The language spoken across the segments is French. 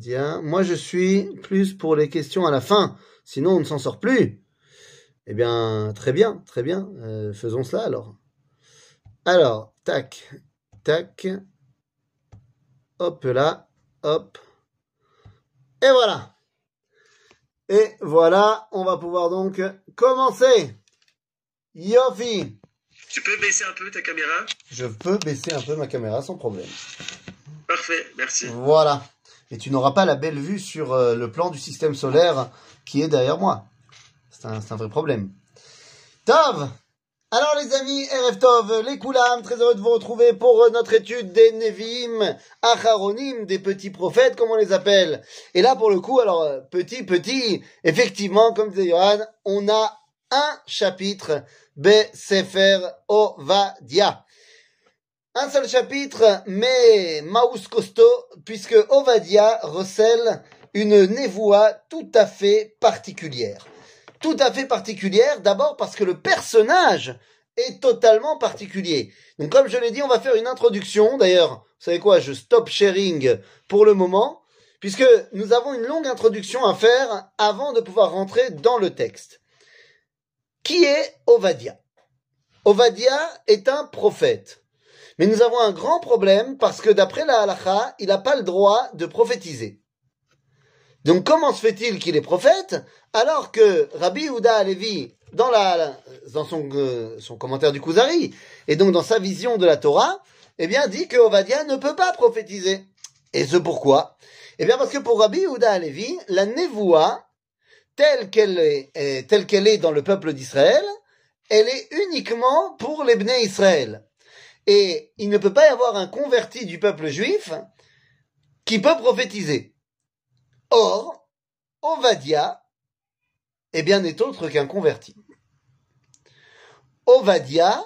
Tiens, moi je suis plus pour les questions à la fin, sinon on ne s'en sort plus. Eh bien, très bien, très bien, euh, faisons cela alors. Alors, tac, tac, hop là, hop, et voilà. Et voilà, on va pouvoir donc commencer. Yofi Tu peux baisser un peu ta caméra? Je peux baisser un peu ma caméra sans problème. Parfait, merci. Voilà. Et tu n'auras pas la belle vue sur euh, le plan du système solaire qui est derrière moi. C'est un, un vrai problème. Tov Alors les amis, RF Tov, les Koulam, très heureux de vous retrouver pour euh, notre étude des Nevim, Acharonim, des petits prophètes, comme on les appelle. Et là, pour le coup, alors, euh, petit, petit, effectivement, comme disait Johan, on a un chapitre, Be Sefer Ovadia. Un seul chapitre, mais Maus costaud, puisque Ovadia recèle une névoie tout à fait particulière. Tout à fait particulière, d'abord parce que le personnage est totalement particulier. Donc comme je l'ai dit, on va faire une introduction. D'ailleurs, vous savez quoi, je stop sharing pour le moment, puisque nous avons une longue introduction à faire avant de pouvoir rentrer dans le texte. Qui est Ovadia? Ovadia est un prophète. Mais nous avons un grand problème parce que d'après la halakha, il n'a pas le droit de prophétiser. Donc comment se fait-il qu'il est prophète alors que Rabbi Houda Alevi, dans, la, dans son, euh, son commentaire du Kuzari, et donc dans sa vision de la Torah, eh bien dit que Ovadia ne peut pas prophétiser. Et ce pourquoi? Eh bien parce que pour Rabbi Houda Alevi, la névoie, telle qu'elle est, euh, telle qu'elle est dans le peuple d'Israël, elle est uniquement pour les Bnei Israël. Et il ne peut pas y avoir un converti du peuple juif qui peut prophétiser. Or, Ovadia, eh bien, n'est autre qu'un converti. Ovadia,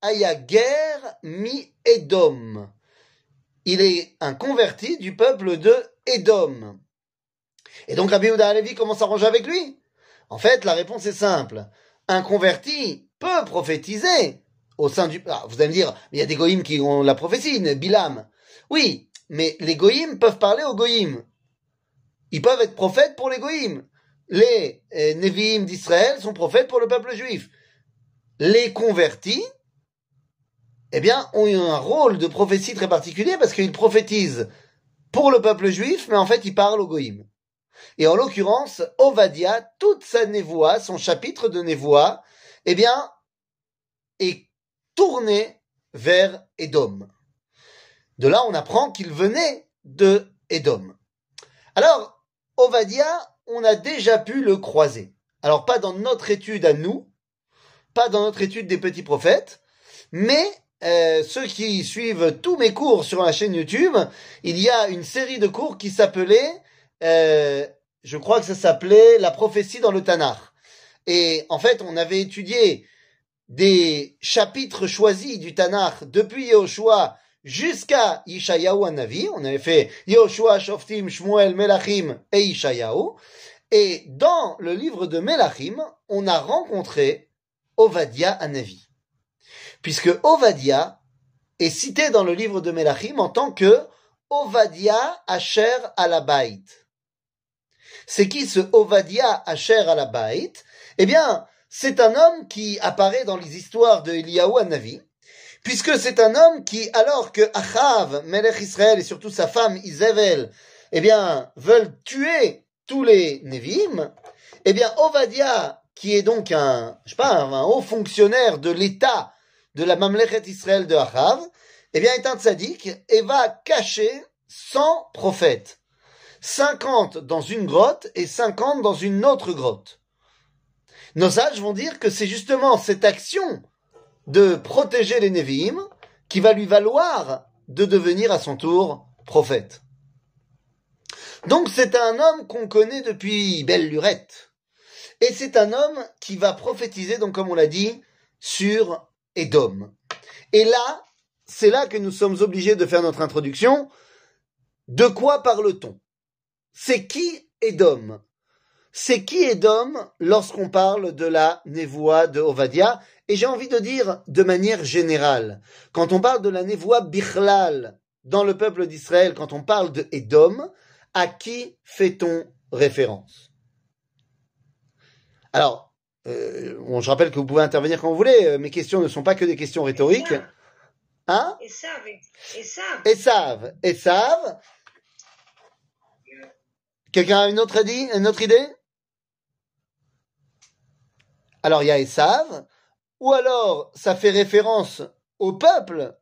aya guerre mi Edom. Il est un converti du peuple de Edom. Et donc Rabbi Yehuda Halevi commence à ranger avec lui? En fait, la réponse est simple. Un converti peut prophétiser au sein du... Ah, vous allez me dire, il y a des goïms qui ont la prophétie, Bilam. Oui, mais les goïms peuvent parler aux goïms. Ils peuvent être prophètes pour les goïms. Les euh, Nevi'im d'Israël sont prophètes pour le peuple juif. Les convertis, eh bien, ont eu un rôle de prophétie très particulier parce qu'ils prophétisent pour le peuple juif, mais en fait, ils parlent aux goïms. Et en l'occurrence, Ovadia, toute sa névoie, son chapitre de névoie, eh bien, est tourné vers Édom. De là, on apprend qu'il venait de Édom. Alors, Ovadia, on a déjà pu le croiser. Alors, pas dans notre étude à nous, pas dans notre étude des petits prophètes, mais euh, ceux qui suivent tous mes cours sur la chaîne YouTube, il y a une série de cours qui s'appelait, euh, je crois que ça s'appelait La prophétie dans le Tanakh. Et en fait, on avait étudié des chapitres choisis du Tanakh depuis Yehoshua jusqu'à Yishayahu Navi. On avait fait Yehoshua, Shoftim, Shmuel, Melachim et Yishayahu. Et dans le livre de Melachim, on a rencontré Ovadia Anavi. Puisque Ovadia est cité dans le livre de Melachim en tant que Ovadia Asher Alabait. C'est qui ce Ovadia Asher Alabait? Eh bien, c'est un homme qui apparaît dans les histoires de Eliyahu Anavi, puisque c'est un homme qui, alors que Achav, Melech Israël et surtout sa femme Isabel, eh bien, veulent tuer tous les Nevi'im, eh bien, Ovadia, qui est donc un, je sais pas, un, haut fonctionnaire de l'État de la Mamlechet Israël de Achav, eh bien, est un tzaddik et va cacher 100 prophètes. 50 dans une grotte et 50 dans une autre grotte. Nos sages vont dire que c'est justement cette action de protéger les Nevi'im qui va lui valoir de devenir à son tour prophète. Donc c'est un homme qu'on connaît depuis belle lurette. Et c'est un homme qui va prophétiser, donc comme on l'a dit, sur Edom. Et là, c'est là que nous sommes obligés de faire notre introduction. De quoi parle-t-on? C'est qui Edom C'est qui Edom lorsqu'on parle de la névoie de Ovadia? Et j'ai envie de dire de manière générale, quand on parle de la névoie Bichlal dans le peuple d'Israël, quand on parle de Edom, à qui fait-on référence? Alors, euh, bon, je rappelle que vous pouvez intervenir quand vous voulez. euh, Mes questions ne sont pas que des questions rhétoriques. Hein? Et savent, et savent. Et savent, et savent. Quelqu'un a une autre, idée, une autre idée? Alors il y a Esav, ou alors ça fait référence au peuple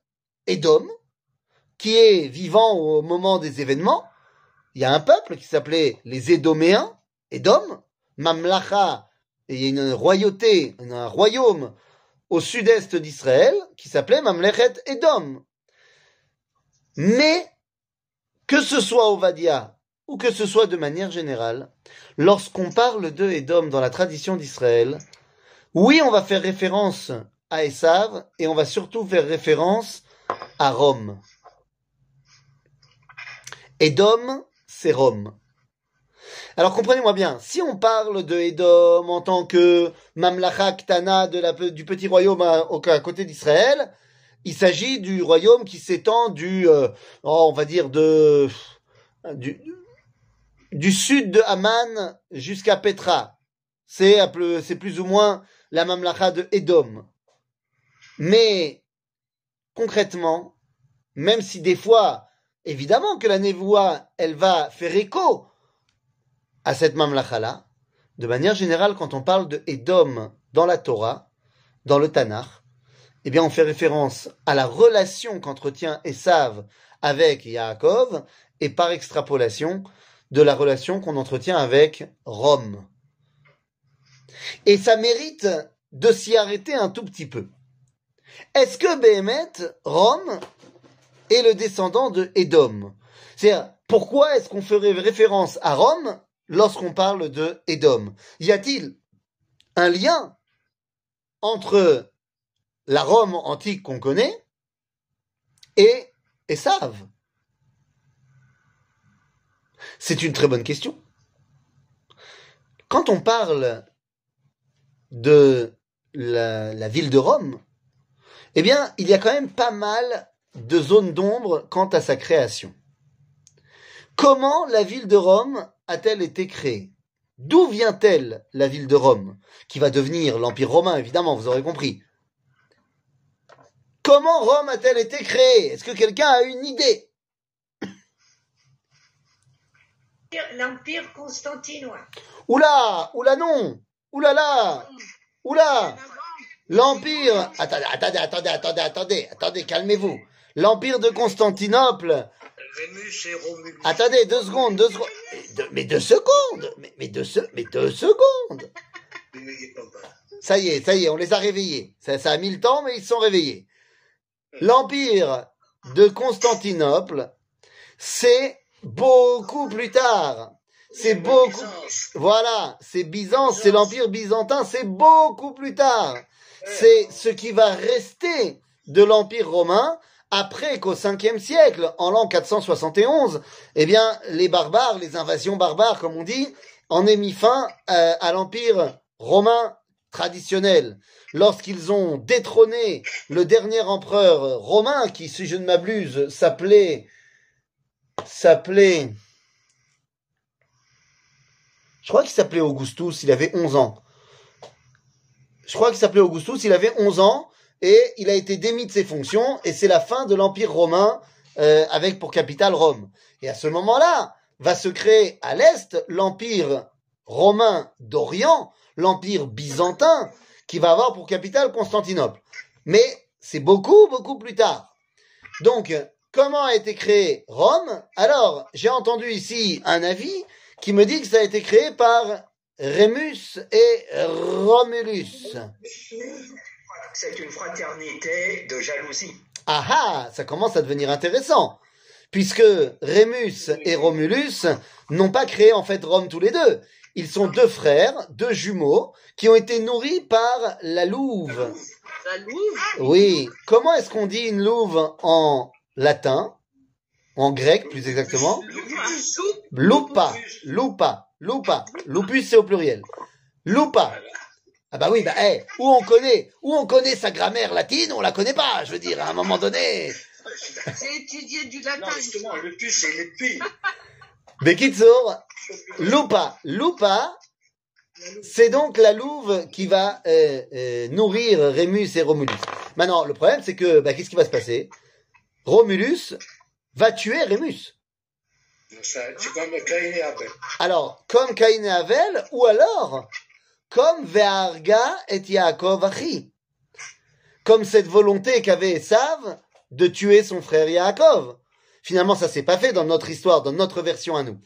Édom, qui est vivant au moment des événements. Il y a un peuple qui s'appelait les Édoméens, Édom, Mamlacha, et il y a une royauté, un royaume au sud-est d'Israël qui s'appelait Mamlechet Édom. Mais que ce soit Ovadia ou que ce soit de manière générale, lorsqu'on parle de Édom dans la tradition d'Israël, oui, on va faire référence à Esav et on va surtout faire référence à Rome. Édom, c'est Rome. Alors comprenez-moi bien, si on parle de Édom en tant que Mamlacha la, du petit royaume à, côté d'Israël, il s'agit du royaume qui s'étend du, euh, oh, on va dire de, du, du sud de Haman jusqu'à Petra. C'est plus ou moins la Mamlacha de Édom. Mais concrètement, même si des fois, évidemment que la névoie, elle va faire écho à cette mamlacha-là, de manière générale, quand on parle de Édom dans la Torah, dans le Tanakh, eh bien, on fait référence à la relation qu'entretient Esav avec Yaakov et par extrapolation de la relation qu'on entretient avec Rome. Et ça mérite de s'y arrêter un tout petit peu. Est-ce que Béhémet, Rome, est le descendant de Édom? C'est-à-dire, pourquoi est-ce qu'on ferait référence à Rome lorsqu'on parle de Édom? Y a-t-il un lien entre la Rome antique qu'on connaît et Esav? C'est une très bonne question. Quand on parle de la, la ville de Rome, eh bien, il y a quand même pas mal de zones d'ombre quant à sa création. Comment la ville de Rome a-t-elle été créée? D'où vient-elle la ville de Rome, qui va devenir l'Empire romain, évidemment, vous aurez compris? Comment Rome a-t-elle été créée? Est-ce que quelqu'un a une idée? L'Empire constantinois. Oula! Oula non Oula là Oula L'Empire Attendez, attendez, attendez, attendez, attendez, attendez, calmez-vous. L'Empire de Constantinople. Attendez, deux secondes, deux secondes. Mais deux, mais deux secondes mais, mais deux, se- mais deux secondes Ça y est, ça y est, on les a réveillés. Ça, ça a mis le temps, mais ils se sont réveillés. L'Empire de Constantinople, c'est beaucoup plus tard. C'est beaucoup... Voilà, c'est Byzance, c'est l'Empire byzantin, c'est beaucoup plus tard. C'est ce qui va rester de l'Empire romain après qu'au 5e siècle, en l'an 471, eh bien, les barbares, les invasions barbares, comme on dit, en aient mis fin euh, à l'Empire romain traditionnel. Lorsqu'ils ont détrôné le dernier empereur romain, qui, si je ne m'abuse, s'appelait, s'appelait, je crois qu'il s'appelait Augustus, il avait 11 ans. Je crois qu'il s'appelait Augustus, il avait 11 ans, et il a été démis de ses fonctions, et c'est la fin de l'Empire romain, euh, avec pour capitale Rome. Et à ce moment-là, va se créer à l'Est l'Empire romain d'Orient, l'Empire byzantin, qui va avoir pour capitale Constantinople. Mais c'est beaucoup, beaucoup plus tard. Donc, comment a été créé Rome? Alors, j'ai entendu ici un avis qui me dit que ça a été créé par Rémus et Romulus. C'est une fraternité de jalousie. Ah ah, ça commence à devenir intéressant. Puisque Rémus et Romulus n'ont pas créé en fait Rome tous les deux. Ils sont deux frères, deux jumeaux, qui ont été nourris par la louve. La Louve? Oui. Comment est-ce qu'on dit une louve en latin? En grec, plus exactement Lupa. Lupa. Lupa. Lupus, c'est au pluriel. Lupa. Ah bah oui, bah eh, où on connaît, où on connaît sa grammaire latine, on la connaît pas, je veux dire, à un moment donné. J'ai étudié du Non, latin. justement, le pu, c'est le pu. Bekitsur, Loupa. Loupa, c'est donc la louve qui va euh, euh, nourrir Rémus et Romulus. Maintenant, le problème, c'est que, bah, qu'est-ce qui va se passer? Romulus va tuer Rémus. Ça, C'est comme Caïn et Abel. Alors, comme Caïn et Avel, ou alors, comme Ve'arga et Yaakov Achi. Comme cette volonté qu'avait Esav de tuer son frère Yaakov. Finalement, ça s'est pas fait dans notre histoire, dans notre version à nous.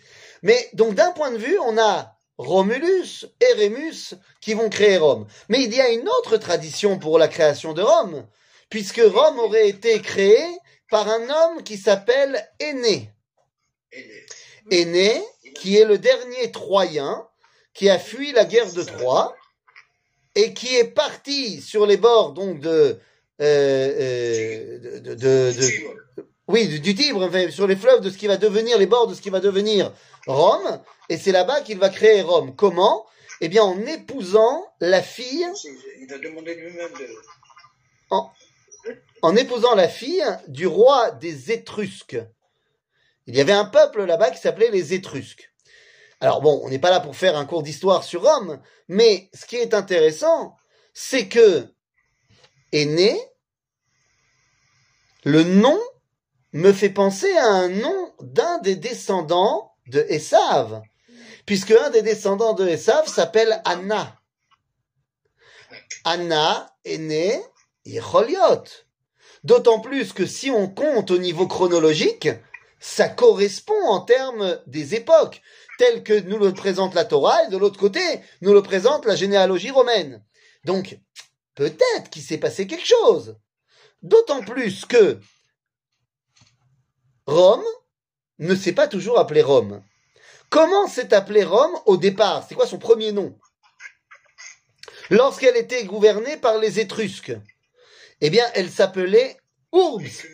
Mais, donc, d'un point de vue, on a Romulus et Rémus qui vont créer Rome. Mais il y a une autre tradition pour la création de Rome, puisque Rome aurait été créée par un homme qui s'appelle Aîné. Aîné. Qui est le dernier Troyen, qui a fui la guerre de Troie, et qui est parti sur les bords donc de, euh, euh, de, oui, du, du Tibre, enfin, sur les fleuves de ce qui va devenir, les bords de ce qui va devenir Rome, et c'est là-bas qu'il va créer Rome. Comment? Eh bien, en épousant la fille, Il a demandé lui-même de. en épousant la fille du roi des Étrusques. Il y avait un peuple là-bas qui s'appelait les Étrusques. Alors bon, on n'est pas là pour faire un cours d'histoire sur Rome, mais ce qui est intéressant, c'est que est né le nom me fait penser à un nom d'un des descendants de Esav, puisque un des descendants de Esav s'appelle Anna. Anna est née Yecholiot. D'autant plus que si on compte au niveau chronologique, ça correspond en termes des époques, telles que nous le présente la Torah, et de l'autre côté, nous le présente la généalogie romaine. Donc, peut-être qu'il s'est passé quelque chose. D'autant plus que Rome ne s'est pas toujours appelé Rome. Comment s'est appelé Rome au départ? C'est quoi son premier nom? Lorsqu'elle était gouvernée par les Étrusques, eh bien, elle s'appelait Urbs.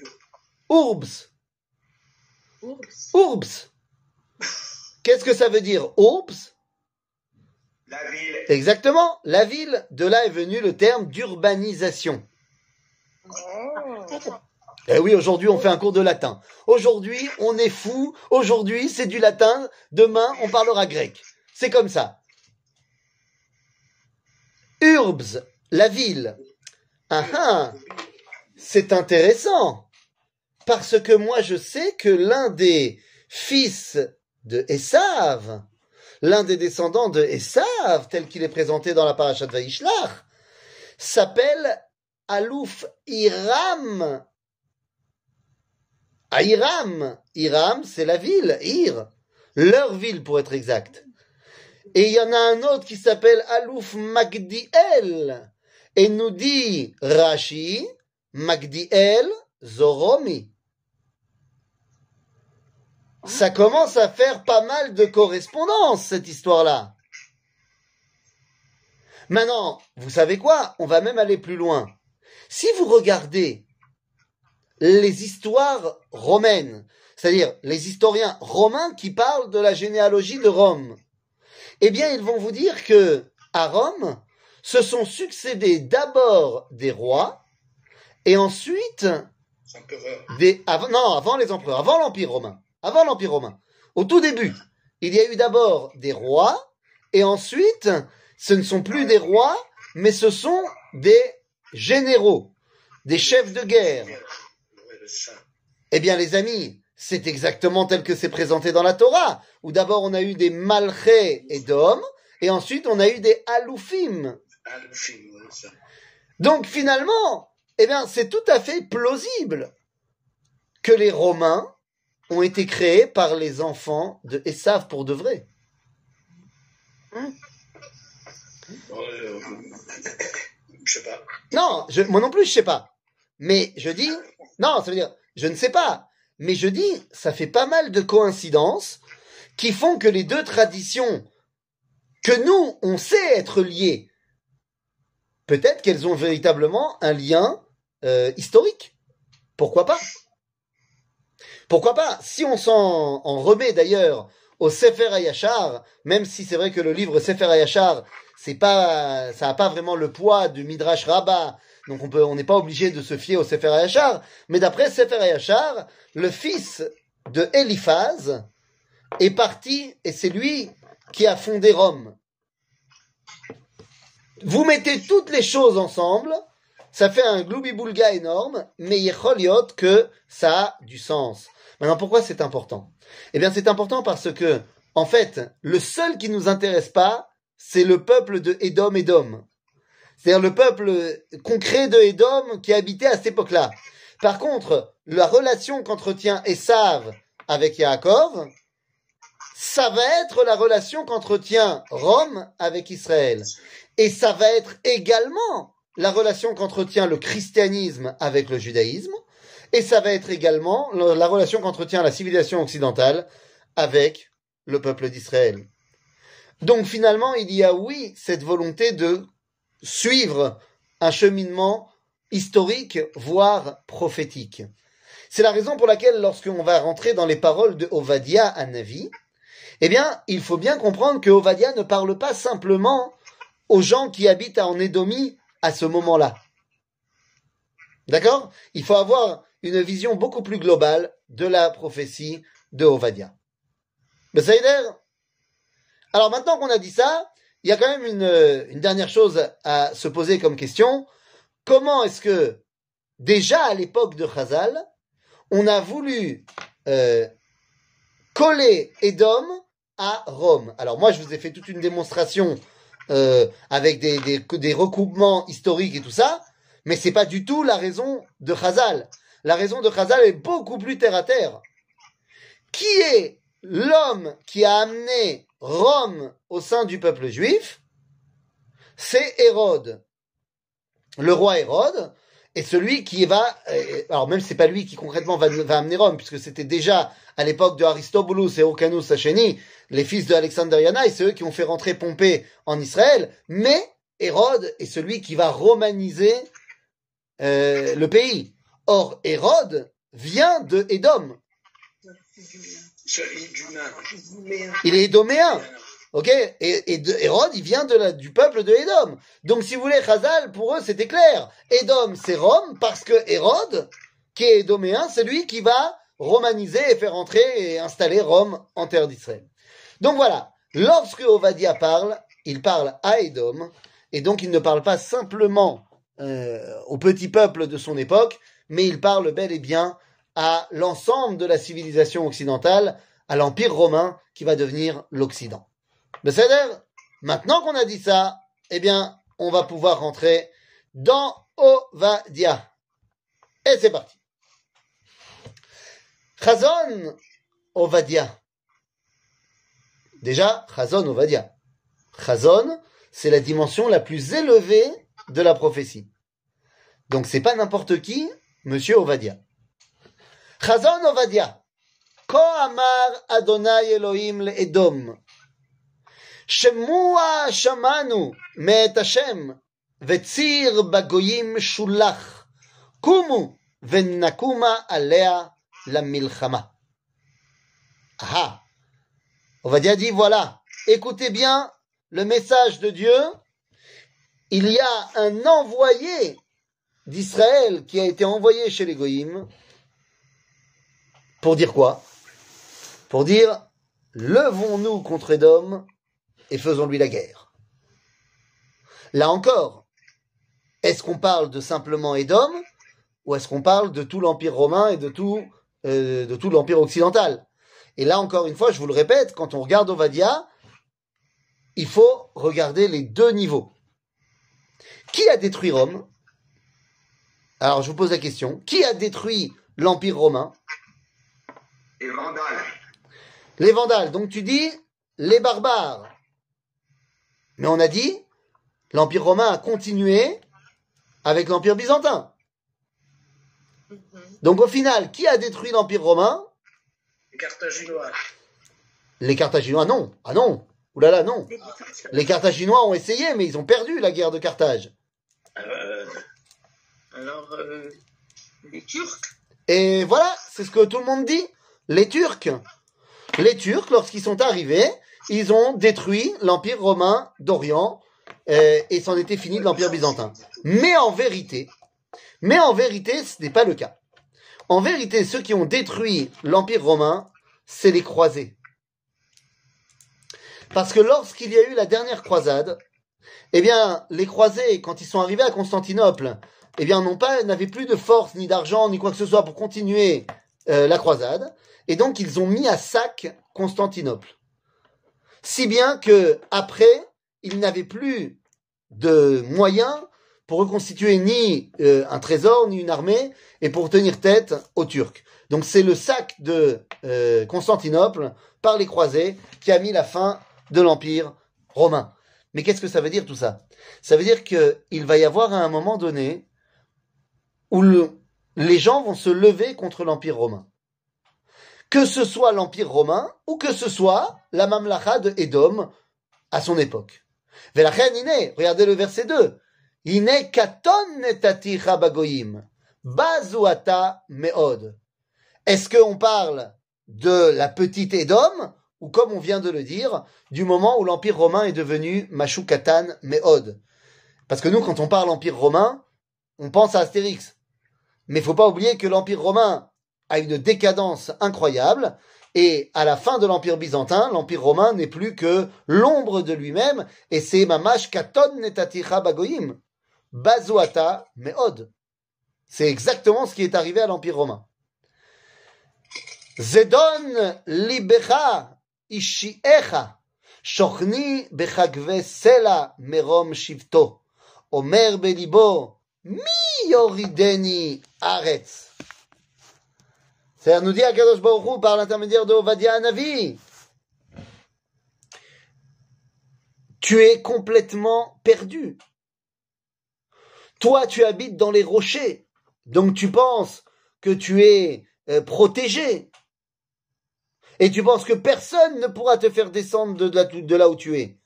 Urbs. Urbs. Qu'est-ce que ça veut dire Urbs? La ville. Exactement, la ville. De là est venu le terme d'urbanisation. Eh oui, aujourd'hui on fait un cours de latin. Aujourd'hui on est fou. Aujourd'hui c'est du latin. Demain on parlera grec. C'est comme ça. Urbs, la ville. Ah ah, c'est intéressant. Parce que moi je sais que l'un des fils de Esav, l'un des descendants de Esav, tel qu'il est présenté dans la parashat Vaishlach, s'appelle Alouf Hiram. À Hiram. Hiram, c'est la ville, Ir. Leur ville, pour être exact. Et il y en a un autre qui s'appelle Alouf Magdiel. Et nous dit Rashi, Magdiel Zoromi. Ça commence à faire pas mal de correspondance, cette histoire-là. Maintenant, vous savez quoi? On va même aller plus loin. Si vous regardez les histoires romaines, c'est-à-dire les historiens romains qui parlent de la généalogie de Rome, eh bien, ils vont vous dire que à Rome se sont succédés d'abord des rois et ensuite des non avant les empereurs, avant l'empire romain, avant l'empire romain. Au tout début, il y a eu d'abord des rois et ensuite ce ne sont plus des rois, mais ce sont des généraux, des chefs de guerre. Eh bien, les amis, c'est exactement tel que c'est présenté dans la Torah, où d'abord on a eu des malchés et d'hommes, et ensuite on a eu des aloufim. Donc finalement, eh bien, c'est tout à fait plausible que les Romains ont été créés par les enfants de Esav pour de vrai. Euh, je sais pas. Non, je, moi non plus, je sais pas. Mais je dis, non, ça veut dire, je ne sais pas. Mais je dis, ça fait pas mal de coïncidences qui font que les deux traditions que nous, on sait être liées, peut-être qu'elles ont véritablement un lien euh, historique. Pourquoi pas? Pourquoi pas? Si on s'en en remet d'ailleurs au Sefer Hayashar, même si c'est vrai que le livre Sefer Hayashar, c'est pas, ça n'a pas vraiment le poids du Midrash Rabbah, donc on n'est pas obligé de se fier au Sefer Hayashar, mais d'après Sefer Hayashar, le fils de Eliphaz est parti et c'est lui qui a fondé Rome. Vous mettez toutes les choses ensemble, ça fait un gloubi-boulga énorme, mais yecholiot que ça a du sens. Maintenant, pourquoi c'est important? Eh bien, c'est important parce que, en fait, le seul qui nous intéresse pas, c'est le peuple de Édom Édom. C'est-à-dire le peuple concret de Édom qui habitait à cette époque-là. Par contre, la relation qu'entretient Esav avec Yaakov, ça va être la relation qu'entretient Rome avec Israël. Et ça va être également la relation qu'entretient le christianisme avec le judaïsme. Et ça va être également la relation qu'entretient la civilisation occidentale avec le peuple d'Israël. Donc finalement, il y a oui cette volonté de suivre un cheminement historique, voire prophétique. C'est la raison pour laquelle lorsqu'on va rentrer dans les paroles de Ovadia à eh bien, il faut bien comprendre que Ovadia ne parle pas simplement aux gens qui habitent en Édomie à ce moment-là. D'accord? Il faut avoir une vision beaucoup plus globale de la prophétie de Ovadia. Alors maintenant qu'on a dit ça, il y a quand même une, une dernière chose à se poser comme question. Comment est-ce que, déjà à l'époque de Chazal, on a voulu euh, coller Edom à Rome? Alors moi, je vous ai fait toute une démonstration euh, avec des, recoupements historiques et tout ça, mais c'est pas du tout la raison de Chazal. La raison de Chazal est beaucoup plus terre à terre. Qui est l'homme qui a amené Rome au sein du peuple juif? C'est Hérode. Le roi Hérode est celui qui va, euh, alors même c'est pas lui qui concrètement va, va amener Rome, puisque c'était déjà à l'époque de Aristobulus et Hyrcanus Sacheni, les fils de Alexander et c'est eux qui ont fait rentrer Pompée en Israël, mais Hérode est celui qui va romaniser euh, le pays. Or, Hérode vient de Édom. Il est édoméen. Ok? Et, et Hérode, il vient de la, du peuple de Édom. Donc, si vous voulez, Chazal, pour eux, c'était clair. Édom, c'est Rome, parce que Hérode, qui est édoméen, c'est lui qui va romaniser et faire entrer et installer Rome en terre d'Israël. Donc voilà, lorsque Ovadia parle, il parle à Édom, et donc il ne parle pas simplement euh, au petit peuple de son époque, mais il parle bel et bien à l'ensemble de la civilisation occidentale, à l'Empire romain qui va devenir l'Occident. Maintenant qu'on a dit ça, eh bien, on va pouvoir rentrer dans Ovadia. Et c'est parti. Chazon Ovadia. Déjà, Chazon Ovadia. Chazon, c'est la dimension la plus élevée de la prophétie. Donc c'est pas n'importe qui, Monsieur Ovadia. Chazon Ovadia. Ko amar Adonai Elohim le'edom. שמוע שמענו מאת השם, וציר בגויים שולח. קומו ונקומה עליה למלחמה. Ah Ovadia dit voilà, écoutez bien le message de Dieu. Il y a un envoyé d'Israël qui a été envoyé chez les Goïms pour dire quoi Pour dire levons-nous contre Édom et faisons-lui la guerre. Là encore, est-ce qu'on parle de simplement Édom ou est-ce qu'on parle de tout l'Empire romain et de tout, euh, de tout l'Empire occidental? Et là encore une fois, je vous le répète, quand on regarde Ovadia, il faut regarder les deux niveaux. Qui a détruit Rome? Alors je vous pose la question, qui a détruit l'Empire romain? Les Vandales. Les Vandales. Donc tu dis les barbares. Mais on a dit, l'Empire romain a continué avec l'Empire byzantin. Donc au final, qui a détruit l'Empire romain? Les Carthaginois. Les Carthaginois, non. Ah non. Ouh là là, non. Les Carthaginois ont essayé, mais ils ont perdu la guerre de Carthage. Euh, Alors, euh, les Turcs? Et voilà, c'est ce que tout le monde dit. Les Turcs. Les Turcs, lorsqu'ils sont arrivés, ils ont détruit l'Empire romain d'Orient euh, et c'en était fini de l'Empire byzantin. Mais en vérité, mais en vérité, ce n'est pas le cas. En vérité, ceux qui ont détruit l'Empire romain, c'est les croisés. Parce que lorsqu'il y a eu la dernière croisade, eh bien, les croisés, quand ils sont arrivés à Constantinople, eh bien, n'ont pas, n'avaient plus de force, ni d'argent, ni quoi que ce soit pour continuer euh, la croisade. Et donc, ils ont mis à sac Constantinople. Si bien que, après, ils n'avaient plus de moyens pour reconstituer ni euh, un trésor, ni une armée, et pour tenir tête aux Turcs. Donc c'est le sac de euh, Constantinople par les croisés qui a mis la fin de l'Empire romain. Mais qu'est-ce que ça veut dire tout ça? Ça veut dire qu'il va y avoir à un moment donné où le- les gens vont se lever contre l'Empire romain. Que ce soit l'Empire romain ou que ce soit la Mamlacha de Édom à son époque. Velachen iné, regardez le verset 2. Iné katon netati bagoyim, bazuata meod. Est-ce qu'on parle de la petite Édom ou comme on vient de le dire, du moment où l'Empire romain est devenu Mashu Katan Meod? Parce que nous, quand on parle Empire romain, on pense à Astérix. Mais faut pas oublier que l'Empire romain a une décadence incroyable et à la fin de l'Empire byzantin, l'Empire romain n'est plus que l'ombre de lui-même et c'est Mamash Katon Netaticha Bagoyim. Bazuata Meod. C'est exactement ce qui est arrivé à l'Empire romain. Zedon libecha ishiecha shochni bechagve sela merom shivto. Omer belibo mi yorideni aretz. C'est nous dit Akadosh Baruch Hu par l'intermédiaire de Ovadia Navi. Tu es complètement perdu. Toi, tu habites dans les rochers. Donc tu penses que tu es euh, protégé. Et tu penses que personne ne pourra te faire descendre de, là, où tu es.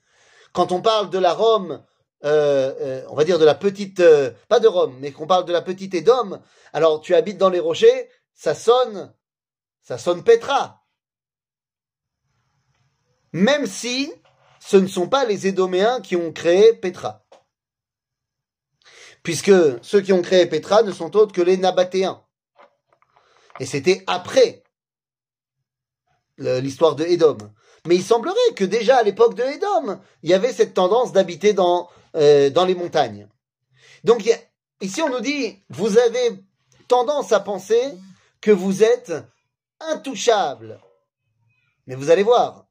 Quand on parle de la Rome, euh, euh, on va dire de la petite, pas de Rome, mais qu'on parle de la petite Édom, alors tu habites dans les rochers, ça sonne, ça sonne Petra. Même si ce ne sont pas les Édoméens qui ont créé Petra. Puisque ceux qui ont créé Petra ne sont autres que les Nabatéens. Et c'était après l'histoire de Édom. Mais il semblerait que déjà à l'époque de Édom, il y avait cette tendance d'habiter dans, euh, les montagnes. Donc ici on nous dit, vous avez tendance à penser que vous êtes intouchable. Mais vous allez voir,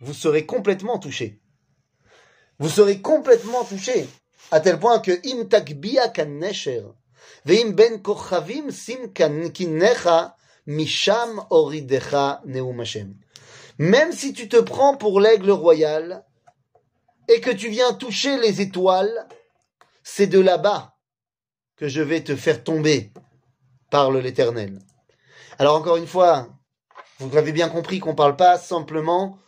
vous serez complètement touché. Vous serez complètement touché. À tel point que im kan veim ben kochavim sim misham oridecha. Même si tu te prends pour l'aigle royal et que tu viens toucher les étoiles, c'est de là-bas que je vais te faire tomber, parle l'Éternel. Alors encore une fois, vous avez bien compris qu'on ne parle pas simplement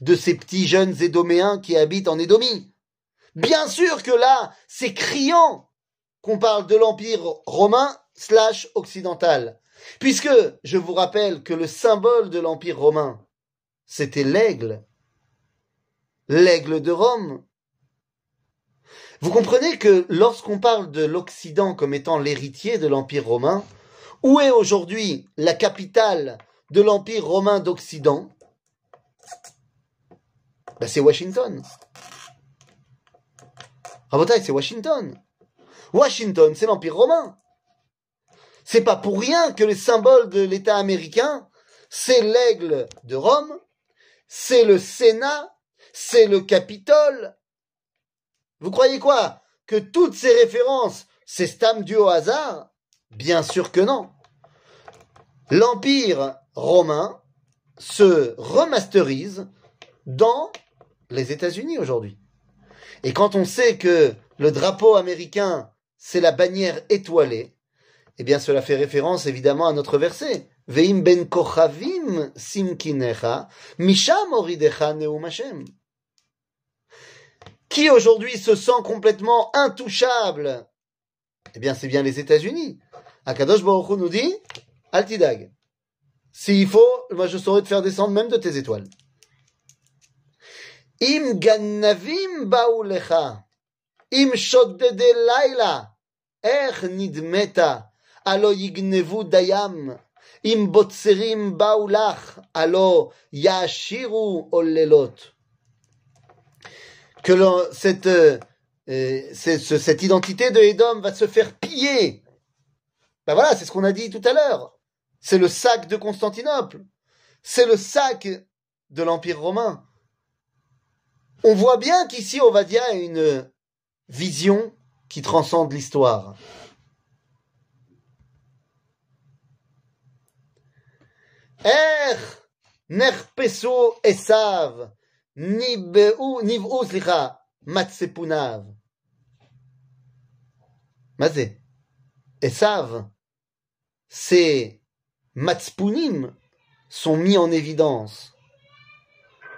de ces petits jeunes édoméens qui habitent en Édomie. Bien sûr que là, c'est criant qu'on parle de l'Empire romain slash occidental. Puisque je vous rappelle que le symbole de l'Empire romain, c'était l'aigle. L'aigle de Rome. Vous comprenez que lorsqu'on parle de l'Occident comme étant l'héritier de l'Empire romain, où est aujourd'hui la capitale de l'Empire romain d'Occident? Ben, C'est Washington. Rabotai, c'est Washington. Washington, c'est l'Empire romain. C'est pas pour rien que le symbole de l'État américain, c'est l'aigle de Rome, c'est le Sénat, c'est le Capitole. Vous croyez quoi? Que toutes ces références, c'est stam dû au hasard? Bien sûr que non. L'Empire romain se remasterise dans les États-Unis aujourd'hui. Et quand on sait que le drapeau américain, c'est la bannière étoilée, eh bien cela fait référence évidemment à notre verset. Veim ben kochavim simkinecha, misham oridecha neum Hashem. Qui aujourd'hui se sent complètement intouchable? Eh bien c'est bien les États-Unis. Akadosh Baruch nous dit, Altidag. S'il faut, moi je saurais te faire descendre même de tes étoiles. Im ganavim baulecha. Im shodede laila. Ech nidmeta. Alo yignevu dayam. Im botserim baulach. Alo yashiru olelot. Que cette, euh, euh, cette, cette identité de Edom va se faire piller. Ben voilà, c'est ce qu'on a dit tout à l'heure. C'est le sac de Constantinople. C'est le sac de l'Empire romain. On voit bien qu'ici, Ovadia a une vision qui transcende l'histoire. Er nerpeso esav matsepunav. Mazé. Esav, c'est matspounim sont mis en évidence.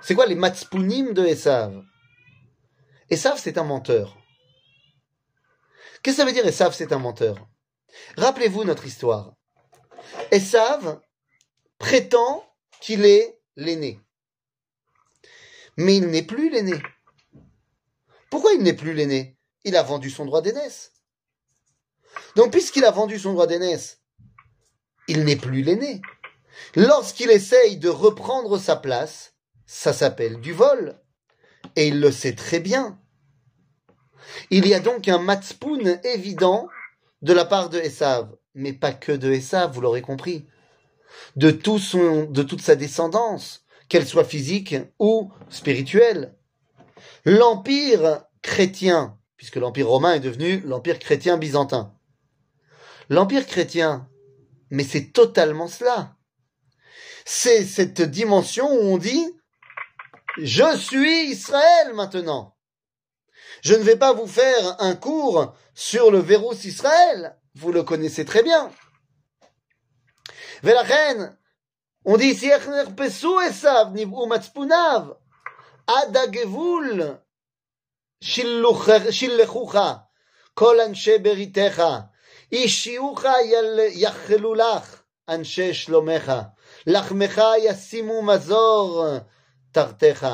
C'est quoi les matspounim de Esav? Esav, c'est un menteur. Qu'est-ce que ça veut dire Esav, c'est un menteur? Rappelez-vous notre histoire. Esav prétend qu'il est l'aîné. Mais il n'est plus l'aîné. Pourquoi il n'est plus l'aîné? Il a vendu son droit d'aînesse. Donc, puisqu'il a vendu son droit d'aînesse, il n'est plus l'aîné. Lorsqu'il essaye de reprendre sa place, ça s'appelle du vol. Et il le sait très bien. Il y a donc un matspoun évident de la part de Esav, mais pas que de Esav, vous l'aurez compris. De tout son, de toute sa descendance, qu'elle soit physique ou spirituelle. L'empire chrétien, puisque l'empire romain est devenu l'empire chrétien byzantin. L'empire chrétien, mais c'est totalement cela. C'est cette dimension où on dit, je suis Israël maintenant. Je ne vais pas vous faire un cours sur le virus Israël. Vous le connaissez très bien. reine, on dit ici, Adagevul, Kol Beritecha, שילחוך כל אנשי בריתך אישיוך יחלו לך אנשי שלומך לחמך ישימו מזור תרתך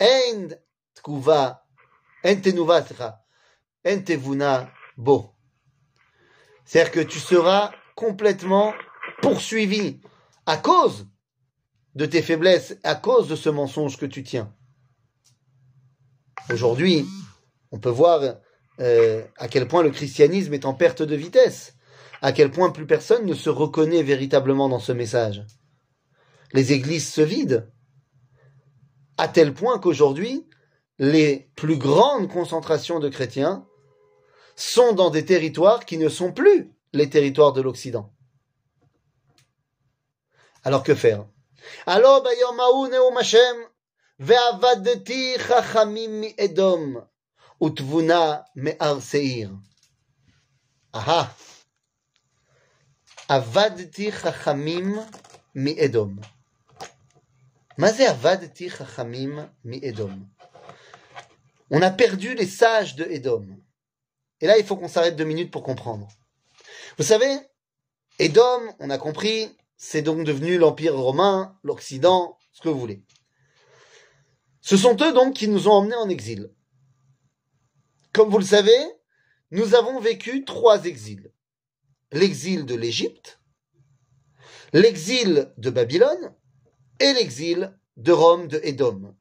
אין תגובה אין תנובה סליחה אין תבונה בו c'est-à-dire que tu seras complètement poursuivi à cause de tes faiblesses, à cause de ce mensonge que tu tiens. Aujourd'hui, on peut voir euh, à quel point le christianisme est en perte de vitesse, à quel point plus personne ne se reconnaît véritablement dans ce message. Les églises se vident, à tel point qu'aujourd'hui, les plus grandes concentrations de chrétiens sont dans des territoires qui ne sont plus les territoires de l'Occident. Alors que faire? Alors, ביום ההוא נאום השם, ועבדתי חכמים מאדום, ותבונה מהר שעיר. אהה. עבדתי חכמים מאדום. מה זה עבדתי חכמים מאדום On a perdu les sages de Edom. Et là, il faut qu'on s'arrête deux minutes pour comprendre. Vous savez, Edom, on a compris, c'est donc devenu l'Empire romain, l'Occident, ce que vous voulez. Ce sont eux donc qui nous ont emmenés en exil. Comme vous le savez, nous avons vécu trois exils. L'exil de l'Égypte, l'exil de Babylone et l'exil de Rome de Édom.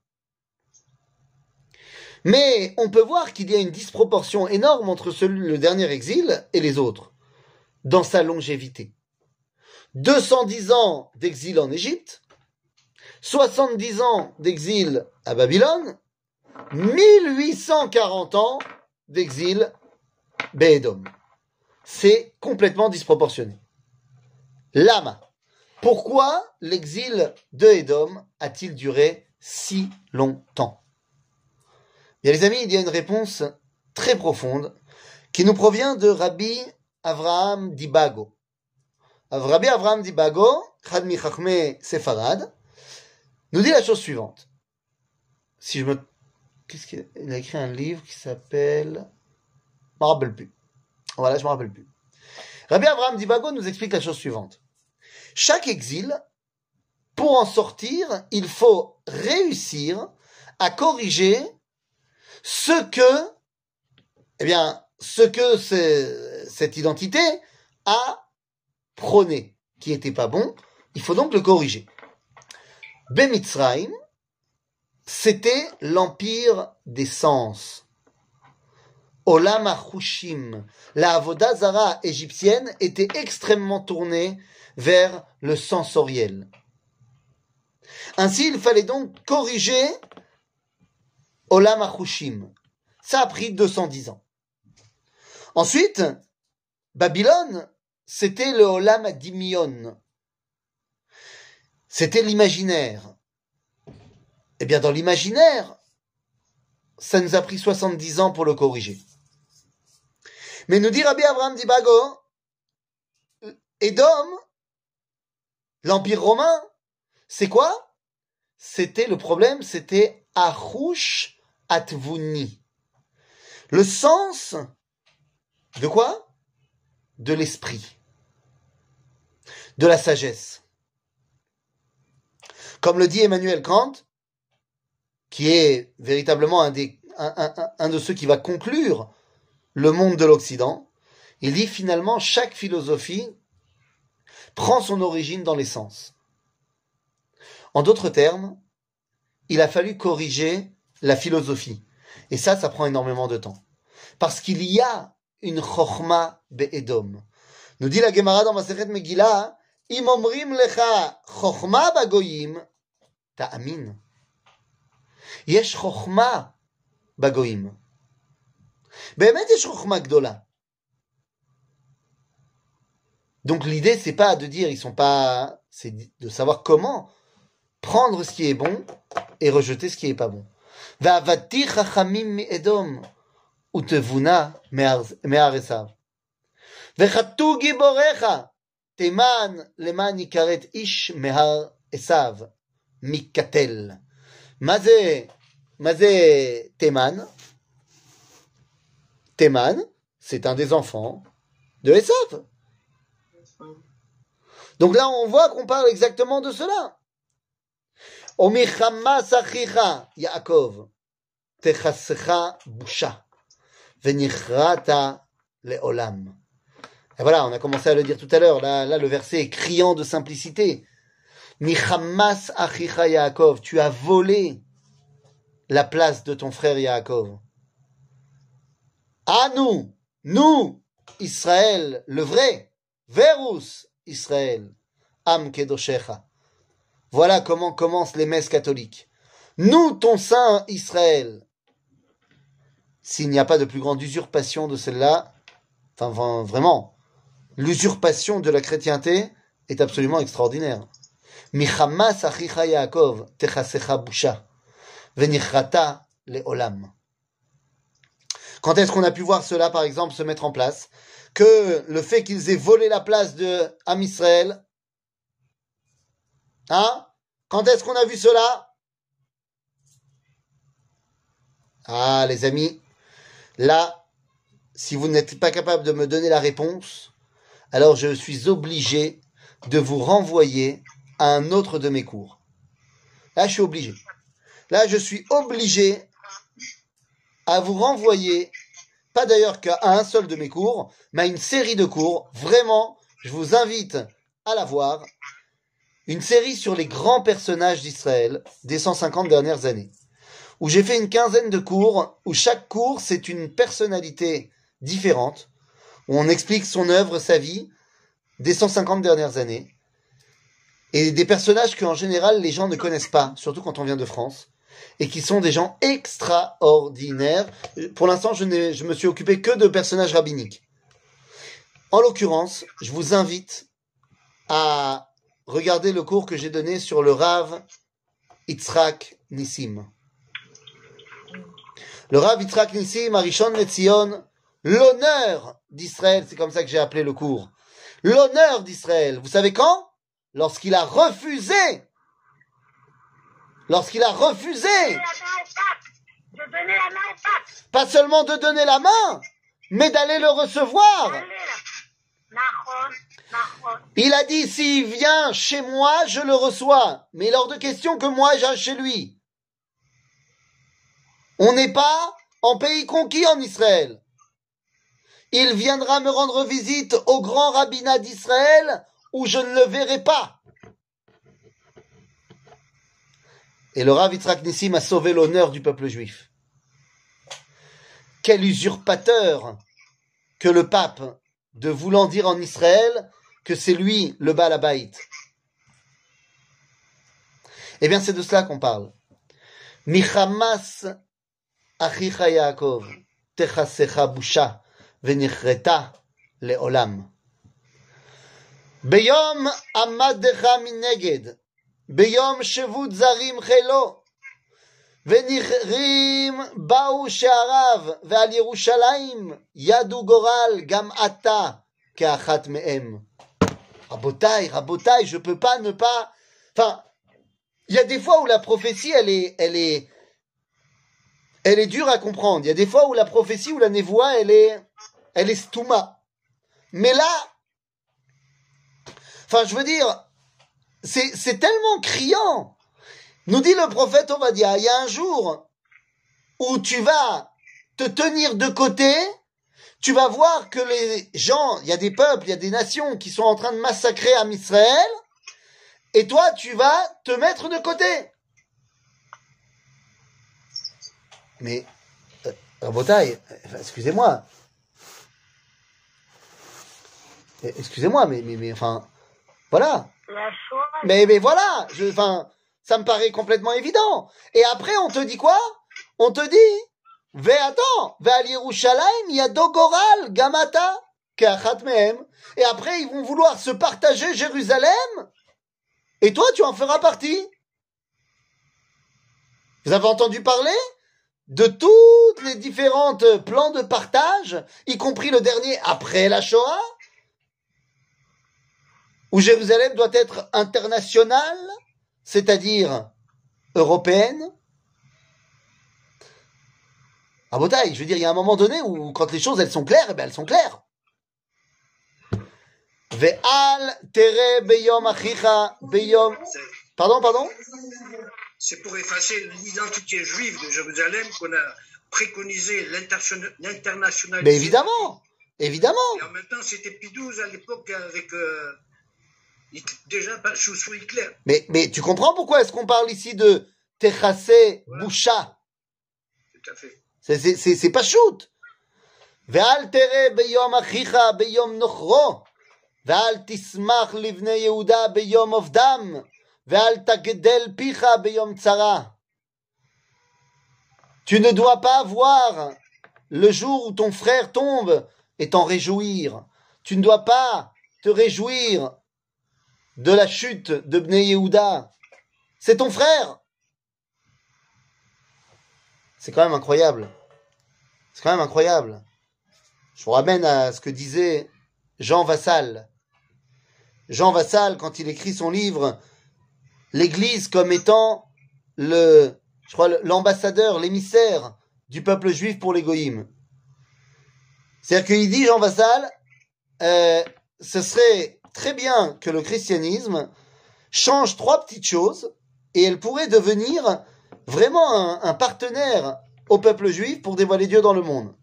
Mais on peut voir qu'il y a une disproportion énorme entre le dernier exil et les autres, dans sa longévité. 210 ans d'exil en Égypte, 70 ans d'exil à Babylone, 1840 ans d'exil Bédom. C'est complètement disproportionné. Lama. Pourquoi l'exil de Édom a-t-il duré si longtemps? Bien les amis, il y a une réponse très profonde qui nous provient de Rabbi Avraham Dibago. Rabbi Avraham Dibago, Khadmi Chachme Sefarad, nous dit la chose suivante. Si je me... Il a écrit un livre qui s'appelle... Je me rappelle plus. Voilà, je me rappelle plus. Rabbi Avraham Dibago nous explique la chose suivante. Chaque exil, pour en sortir, il faut réussir à corriger ce que, eh bien, ce que cette identité a prôné, qui était pas bon, il faut donc le corriger. Bemitzraim, c'était l'empire des sens. Olam HaChushim, la Avodah Zara égyptienne était extrêmement tournée vers le sensoriel. Ainsi, il fallait donc corriger Olam HaChushim. Ça a pris 210 ans. Ensuite, Babylone, c'était le Olam Adimion. C'était l'imaginaire. Eh bien, dans l'imaginaire, ça nous a pris 70 ans pour le corriger. Mais nous dit Rabbi Abraham Dibago, Edom, l'Empire romain, c'est quoi? C'était le problème, c'était Achush Atvuni. Le sens de quoi? De l'esprit, de la sagesse. Comme le dit Emmanuel Kant, qui est véritablement un, des, de ceux qui va conclure le monde de l'Occident, il dit finalement chaque philosophie prend son origine dans les sens. En d'autres termes, il a fallu corriger la philosophie. Et ça, ça prend énormément de temps. Parce qu'il y a une chorma be'edom. Nous dit la Gemara dans Maseret Megillah, im omrim lecha chorma bagoyim, ta'amin. Yesh chorma bagoyim. באמת יש חוכמה גדולה. Donc l'idée c'est pas de dire ils sont pas c'est de savoir comment prendre ce qui est bon et rejeter ce qui est pas bon. ועבדתי חכמים מאדום ותבונה מהר עשיו. וחטאו גיבוריך תימן למען יכרת איש מהר עשיו Mazé, Mazé Teman. Teman, c'est un des enfants de Esav. Donc là, on voit qu'on parle exactement de cela. Omichama sachicha, Yaakov, techascha boucha, venichrata leolam. Et voilà, on a commencé à le dire tout à l'heure. Là, là, le verset est criant de simplicité. Michamas achicha Yaakov, tu as volé la place de ton frère Yaakov. À nous, nous, Israël, le vrai, Verus Israël, Am Kedoshecha. Voilà comment commencent les messes catholiques. Nous, ton saint Israël. S'il n'y a pas de plus grande usurpation de celle-là, enfin vraiment, l'usurpation de la chrétienté est absolument extraordinaire. Michamas achicha Yaakov techasecha busha, venichrata leolam. Quand est-ce qu'on a pu voir cela, par exemple, se mettre en place? Que le fait qu'ils aient volé la place de Am Israël, hein? Quand est-ce qu'on a vu cela? Ah, les amis, là, si vous n'êtes pas capable de me donner la réponse, alors je suis obligé de vous renvoyer à un autre de mes cours. Là, je suis obligé. Là, je suis obligé à vous renvoyer, pas d'ailleurs qu'à un seul de mes cours, mais à une série de cours. Vraiment, je vous invite à la voir. Une série sur les grands personnages d'Israël des 150 dernières années. Où j'ai fait une quinzaine de cours, où chaque cours c'est une personnalité différente, où on explique son œuvre, sa vie, des 150 dernières années. Et des personnages qu'en général les gens ne connaissent pas, surtout quand on vient de France et qui sont des gens extraordinaires. Pour l'instant, je, je me suis occupé que de personnages rabbiniques. En l'occurrence, je vous invite à regarder le cours que j'ai donné sur le Rav Yitzhak Nissim. Le Rav Yitzhak Nissim, Arishon Letzion, l'honneur d'Israël, c'est comme ça que j'ai appelé le cours. L'honneur d'Israël. Vous savez quand? Lorsqu'il a refusé lorsqu'il a refusé pas seulement de donner la main, mais d'aller le recevoir. Il a dit, s'il vient chez moi, je le reçois. Mais hors de question que moi j'aille chez lui. On n'est pas en pays conquis en Israël. Il viendra me rendre visite au grand rabbinat d'Israël où je ne le verrai pas. Et le Rav Yitzhak Nissim a sauvé l'honneur du peuple juif. Quel usurpateur que le pape de voulant dire en Israël que c'est lui le Baal. Eh bien, c'est de cela qu'on parle. Michamas achicha Yaakov, techasecha busha, venichreta leolam. ביום עמדך מנגד, ביום שבות זרים חילו, ונכרים באו שעריו, ועל ירושלים ידו גורל, גם אתה כאחת מהם. רבותיי, רבותיי, je peux pas ne pas... Enfin, il y a des fois où la prophétie, elle est, elle est, elle est dure à comprendre. Il y a des fois où la prophétie, ou la névoie, elle est, elle est stouma. Mais là, Enfin, je veux dire, c'est, tellement criant. Nous dit le prophète Ovadia, il y a un jour où tu vas te tenir de côté, tu vas voir que les gens, il y a des peuples, il y a des nations qui sont en train de massacrer à Israël, et toi, tu vas te mettre de côté. Mais, euh, Rabotaï, enfin, excusez-moi. Eh, Excusez-moi, mais, mais, mais, enfin, voilà. La Shoah, Mais, mais voilà, je, enfin, ça me paraît complètement évident. Et après, on te dit quoi? On te dit, ve attends, ve al Yerushalayim yado goral gamata. Et après, ils vont vouloir se partager Jérusalem. Et toi, tu en feras partie. Vous avez entendu parler de toutes les différentes plans de partage, y compris le dernier après la Shoah, où Jérusalem doit être internationale, c'est-à-dire européenne. Ah Botaï, je veux dire, il y a un moment donné où quand les choses elles sont claires, eh ben elles sont claires. Ve'al tere beyom achicha beyom. Pardon, pardon? C'est pour effacer l'identité juive de Jérusalem qu'on a préconisé l'interna- l'internationalisation. Mais évidemment, évidemment. Et en même temps, c'était Pidouze à l'époque avec euh, déjà. Mais, mais tu comprends pourquoi est-ce qu'on parle ici de Techase Boucha? Tout à fait. C'est, pas shoot. Tu ne dois pas voir le jour où ton frère tombe et t'en réjouir. Tu ne dois pas te réjouir de la chute de Bnei Yehuda. C'est ton frère. C'est quand même incroyable. C'est quand même incroyable. Je vous ramène à ce que disait Jean Vassal. Jean Vassal, quand il écrit son livre, l'Église comme étant le, je crois, l'ambassadeur, l'émissaire du peuple juif pour les goïms. C'est-à-dire qu'il dit, Jean Vassal, euh, ce serait très bien que le christianisme change trois petites choses et elle pourrait devenir vraiment un, partenaire au peuple juif pour dévoiler Dieu dans le monde.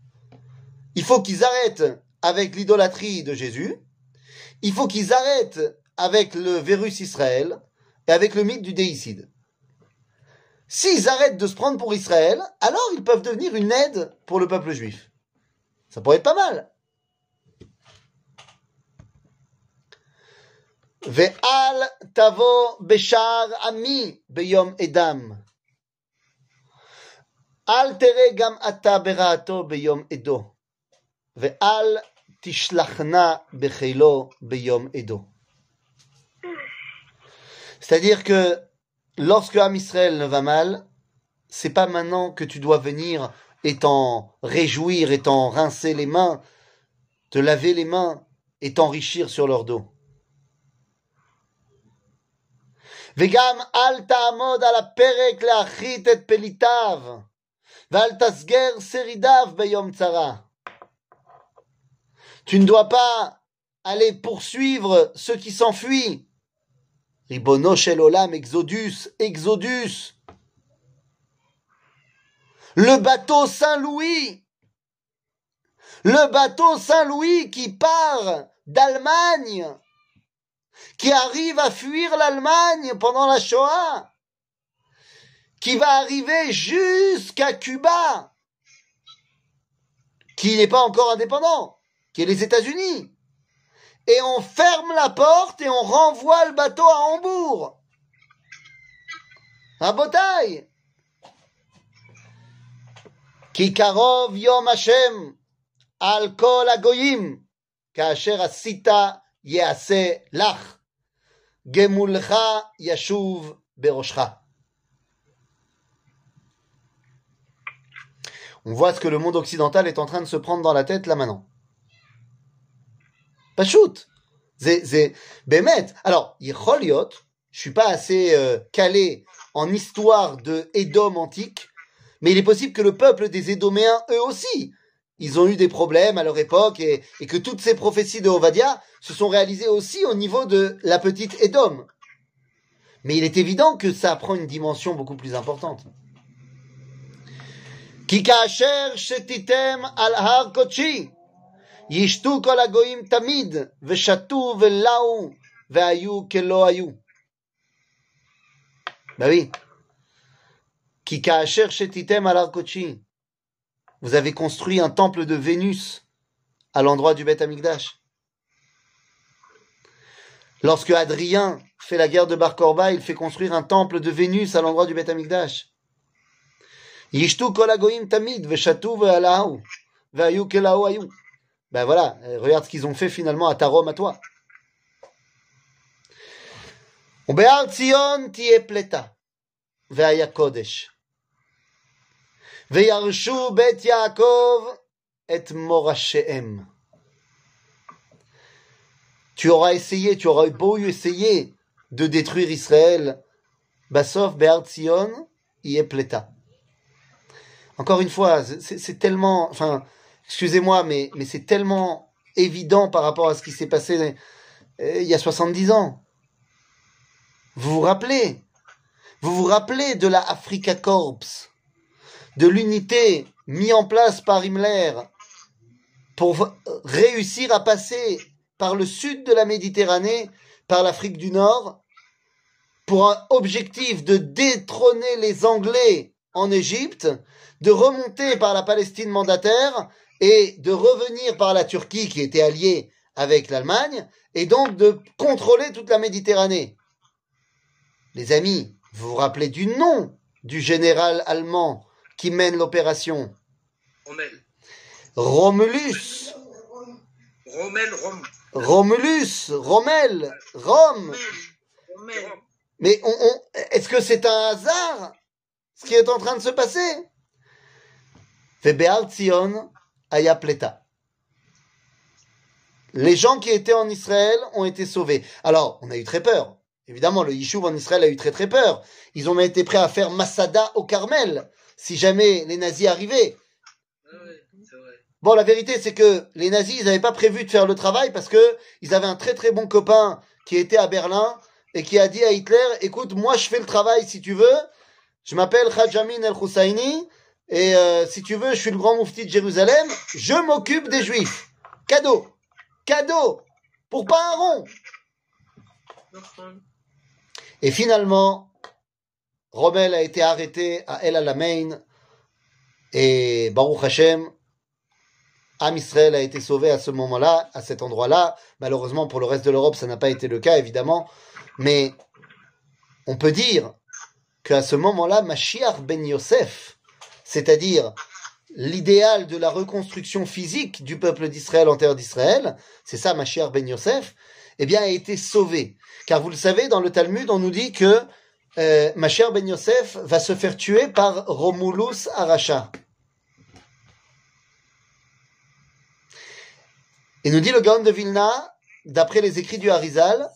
Il faut qu'ils arrêtent avec l'idolâtrie de Jésus. Il faut qu'ils arrêtent avec le virus Israël et avec le mythe du déicide. S'ils arrêtent de se prendre pour Israël, alors ils peuvent devenir une aide pour le peuple juif. Ça pourrait être pas mal. Ve'al tavo beshar ami beyom edam. אל תראה גם אתה ברעתו ביום עדו, ואל תשלחנה בחילו ביום עדו. C'est-à-dire que lorsque Am Israël ne va mal, c'est pas maintenant que tu dois venir et t'en réjouir et t'en rincer les mains, te laver les mains et t'enrichir sur leur dos. וגם אל תעמוד על הפרק להחית את פליטיו. ואל תסגר שרידיו ביום צרה. Tu ne dois pas aller poursuivre ceux qui s'enfuient. Ribono shel olam, Exodus, Exodus. Le bateau Saint-Louis. Le bateau Saint-Louis qui part d'Allemagne, qui arrive à fuir l'Allemagne pendant la Shoah, qui va arriver jusqu'à Cuba, qui n'est pas encore indépendant, qui est les États-Unis. Et on ferme la porte et on renvoie le bateau à Hambourg. À Botaille. Kikarov Yom Hashem, Al Kol Agoyim, Kacher Asita Yase Lach. Gemulcha Yashuv Beroshcha. On voit ce que le monde occidental est en train de se prendre dans la tête là maintenant. Pas shoot. Bémet. Alors, Yecholiot, je ne suis pas assez euh, calé en histoire de Édom antique, mais il est possible que le peuple des Édoméens, eux aussi, ils ont eu des problèmes à leur époque et, et que toutes ces prophéties de Ovadia se sont réalisées aussi au niveau de la petite Édom. Mais il est évident que ça prend une dimension beaucoup plus importante. כי כאשר שתיתם על הר קודשי, ישתו כל הגויים תמיד, ושתו ולאו, והיו כלא היו. Bah oui. Qui כאשר שתיתם על הר קודשי. Vous avez construit un temple de Vénus à l'endroit du Beth Amikdash. Lorsque Adrien fait la guerre de Bar Korba, il fait construire un temple de Vénus à l'endroit du Beth Amikdash. Yishtu kol hagoyim tamid, veshatu ve'alahu, ve'ayu kelahu ayu. Ben voilà, euh, regarde ce qu'ils ont fait finalement à ta Rome, à toi. ובהר ציון תהיה פלטה, והיה קודש. Veyarshu bet Yaakov et morashem. Tu auras essayé, tu auras beau essayer de détruire Israël, Basov Behartzion y est pléta. Encore une fois, c'est tellement, enfin, excusez-moi, mais, c'est tellement évident par rapport à ce qui s'est passé euh, il y a 70 ans. Vous vous rappelez? Vous vous rappelez de la Africa Corps? De l'unité mise en place par Himmler pour réussir à passer par le sud de la Méditerranée, par l'Afrique du Nord, pour un objectif de détrôner les Anglais en Égypte, de remonter par la Palestine mandataire et de revenir par la Turquie qui était alliée avec l'Allemagne, et donc de contrôler toute la Méditerranée. Les amis, vous vous rappelez du nom du général allemand qui mène l'opération Rommel. Romulus. Rommel, Rome. Romulus, Rommel, Rome. Rommel. Mais on, on- est-ce que c'est un hasard ce qui est en train de se passer? Vebeal Tzion aya pleta. Les gens qui étaient en Israël ont été sauvés. Alors, on a eu très peur. Évidemment, le Yishuv en Israël a eu très très peur. Ils ont même été prêts à faire Masada au Carmel, si jamais les nazis arrivaient. Bon, la vérité, c'est que les nazis, ils n'avaient pas prévu de faire le travail parce que ils avaient un très très bon copain qui était à Berlin et qui a dit à Hitler, écoute, moi je fais le travail si tu veux. Je m'appelle Khajamin el-Husseini et euh, si tu veux, je suis le grand moufti de Jérusalem. Je m'occupe des juifs. Cadeau. Cadeau. Pour pas un rond. Et finalement, Rommel a été arrêté à El Alamein et Baruch Hashem, Am Israël a été sauvé à ce moment-là, à cet endroit-là. Malheureusement, pour le reste de l'Europe, ça n'a pas été le cas, évidemment. Mais on peut dire qu'à ce moment-là, Mashiach ben Yosef, c'est-à-dire l'idéal de la reconstruction physique du peuple d'Israël en terre d'Israël, c'est ça Mashiach ben Yosef, eh bien, a été sauvé. Car vous le savez, dans le Talmud, on nous dit que euh, Mashiach ben Yosef va se faire tuer par Romulus Aracha. Et nous dit le Gaon de Vilna, d'après les écrits du Harizal,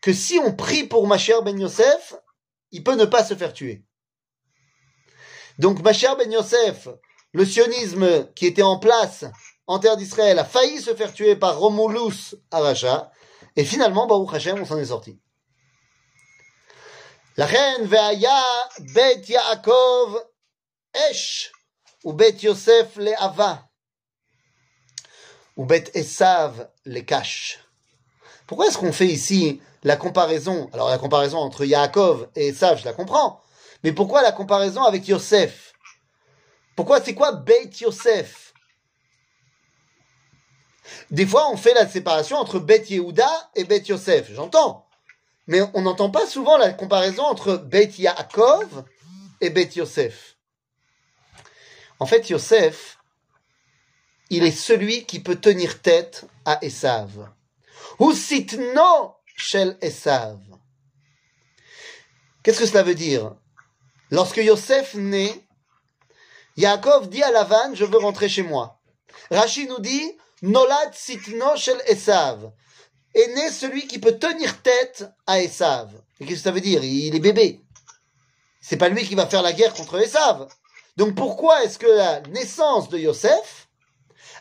que si on prie pour Mashiach ben Yosef, il peut ne pas se faire tuer. Donc Mashiach ben Yosef, le sionisme qui était en place en terre d'Israël, a failli se faire tuer par Romulus Aracha, et finalement, Baruch Hashem, on s'en est sorti. לכן והיה בית יעקב אש ובית יוסף לאהבה ובית עשיו לקש. Pourquoi est-ce qu'on fait ici la comparaison Alors la comparaison entre Yaakov et Esav, je la comprends. Mais pourquoi la comparaison avec Yosef Pourquoi c'est quoi Beit Yosef Des fois, on fait la séparation entre Beit Yehuda et Beit Yosef. J'entends. Mais on n'entend pas souvent la comparaison entre Beit Yaakov et Beit Yosef. En fait, Yosef, il est celui qui peut tenir tête à Esav. Ou sitno shel Esav. Qu'est-ce que cela veut dire? Lorsque Yosef naît, Yaakov dit à Lavan, je veux rentrer chez moi. Rashi nous dit, Nolad sitno shel Esav. Est né celui qui peut tenir tête à Esav. Et qu'est-ce que ça veut dire? Il est bébé. C'est pas lui qui va faire la guerre contre Esav. Donc pourquoi est-ce que la naissance de Yosef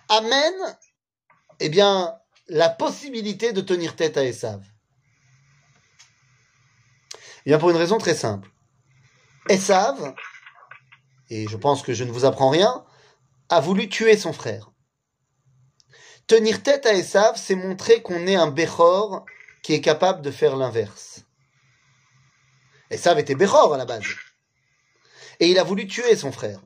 amène, eh bien, la possibilité de tenir tête à Esav? Eh bien, pour une raison très simple. Esav, et je pense que je ne vous apprends rien, a voulu tuer son frère. Tenir tête à Esav, c'est montrer qu'on est un Bechor qui est capable de faire l'inverse. Esav était Bechor à la base. Et il a voulu tuer son frère.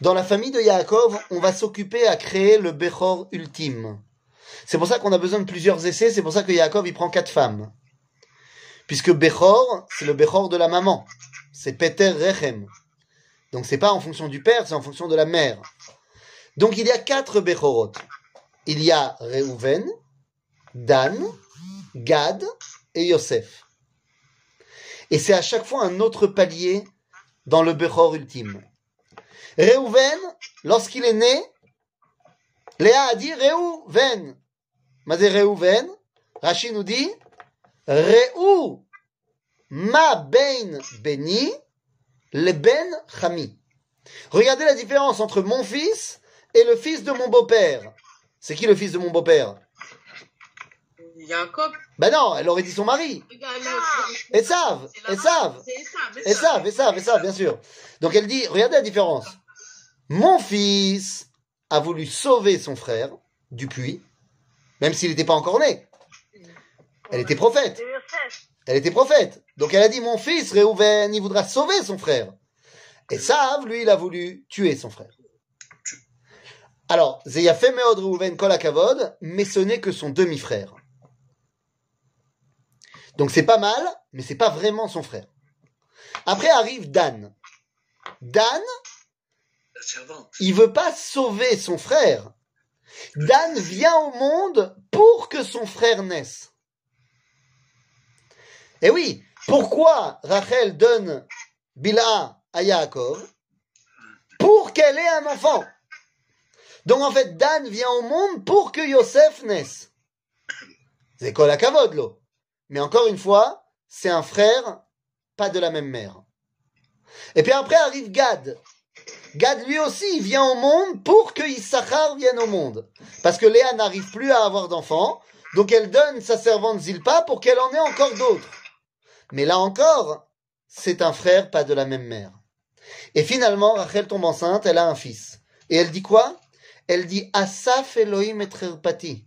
Dans la famille de Yaakov, on va s'occuper à créer le Bechor ultime. C'est pour ça qu'on a besoin de plusieurs essais, c'est pour ça que Yaakov il prend quatre femmes. Puisque Bechor, c'est le Bechor de la maman. C'est Peter Rechem. Donc c'est pas en fonction du père, c'est en fonction de la mère. Donc il y a quatre Bechorot. Il y a Reuven, Dan, Gad et Yosef. Et c'est à chaque fois un autre palier dans le Bechor ultime. Reuven, lorsqu'il est né, Léa a dit Reuven. Mais Reuven, Rashi nous dit Reu ma ben beni le ben chami. Regardez la différence entre mon fils et le fils de mon beau-père. C'est qui le fils de mon beau-père? Jacob. Ben non, elle aurait dit son mari. C'est la Esav. maman, C'est Esav. Esav, Esav, Esav, bien sûr. Donc elle dit, regardez la différence. Mon fils a voulu sauver son frère du puits, même s'il n'était pas encore né. Elle était prophète. Elle était prophète. Donc elle a dit, mon fils, Réhouven, il voudra sauver son frère. Et Sav, lui, il a voulu tuer son frère. Alors, Zeyafé Meod Réhouven Kol Akavod, mais ce n'est que son demi-frère. Donc c'est pas mal, mais c'est pas vraiment son frère. Après arrive Dan. Dan, il veut pas sauver son frère. Dan vient au monde pour que son frère naisse. Et oui, pourquoi Rachel donne Bila à Yaakov? Pour qu'elle ait un enfant. Donc en fait, Dan vient au monde pour que Yosef naisse. C'est quoi la cavode, là Mais encore une fois, c'est un frère, pas de la même mère. Et puis après arrive Gad. Gad, lui aussi, il vient au monde pour que Issachar vienne au monde. Parce que Léa n'arrive plus à avoir d'enfants, donc elle donne sa servante Zilpa pour qu'elle en ait encore d'autres. Mais là encore, c'est un frère, pas de la même mère. Et finalement, Rachel tombe enceinte, elle a un fils. Et elle dit quoi? Elle dit Asaf Elohim et.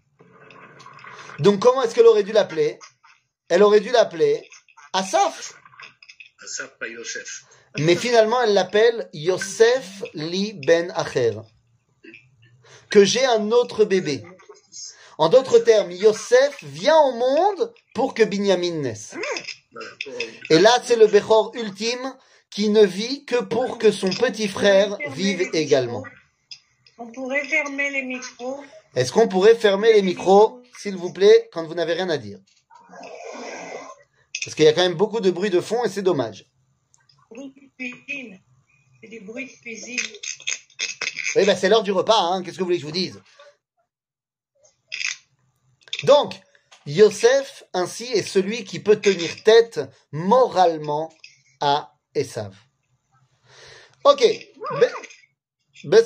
Donc comment est-ce qu'elle aurait dû l'appeler? Elle aurait dû l'appeler Asaf. Asaf, pas Yosef. Mais finalement, elle l'appelle Yosef Li Ben Acher. Que j'ai un autre bébé. En d'autres termes, Yosef vient au monde pour que Binyamin naisse. Et là, c'est le Bechor ultime qui ne vit que pour que son petit frère vive également. On pourrait fermer les micros. Est-ce qu'on pourrait fermer les micros, s'il vous plaît, quand vous n'avez rien à dire? Parce qu'il y a quand même beaucoup de bruit de fond et c'est dommage. C'est des bruits de cuisine. Oui, ben c'est l'heure du repas, hein. qu'est-ce que vous voulez que je vous dise? Donc, Yosef, ainsi, est celui qui peut tenir tête moralement à Esav. Ok, Be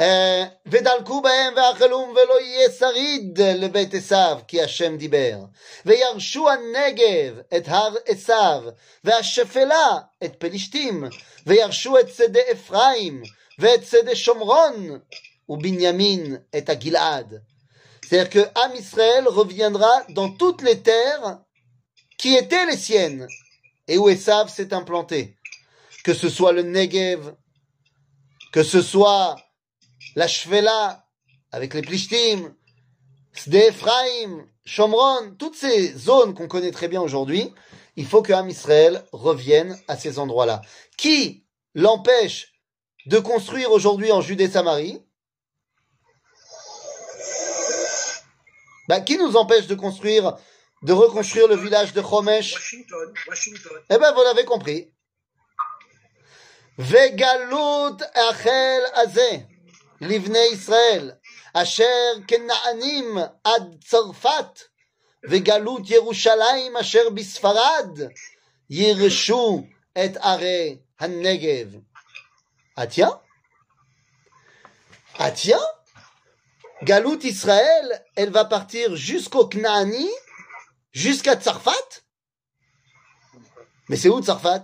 אה, ודלקו בהם ואכלום ולא יהיה שריד לבית עשיו, כי השם דיבר. וירשו הנגב את הר עשיו, והשפלה את פלישתים, וירשו את שדה אפרים, ואת שדה שומרון, ובנימין את הגלעד. C'est-à-dire que Am Israël reviendra dans toutes les terres qui étaient les siennes et où Esav s'est implanté. Que ce soit le Negev, que ce soit la Shvela avec les Plishtim, Sde Ephraim, Shomron, toutes ces zones qu'on connaît très bien aujourd'hui, il faut que Ham Israël revienne à ces endroits-là. Qui l'empêche de construire aujourd'hui en Judée-Samarie bah, Qui nous empêche de construire, de reconstruire le village de Chomesh? Washington, Washington. Eh ben, vous l'avez compris. Vegalut achel azeh, livnei Israël, asher kenaanim ad Tzarfat, vegalut Yerushalayim asher bisfarad, yirshu et are han-negev. Ah tiens tiens Galout Israël, elle va partir jusqu'au Knaani, jusqu'à Tzarfat? Mais c'est où Tzarfat?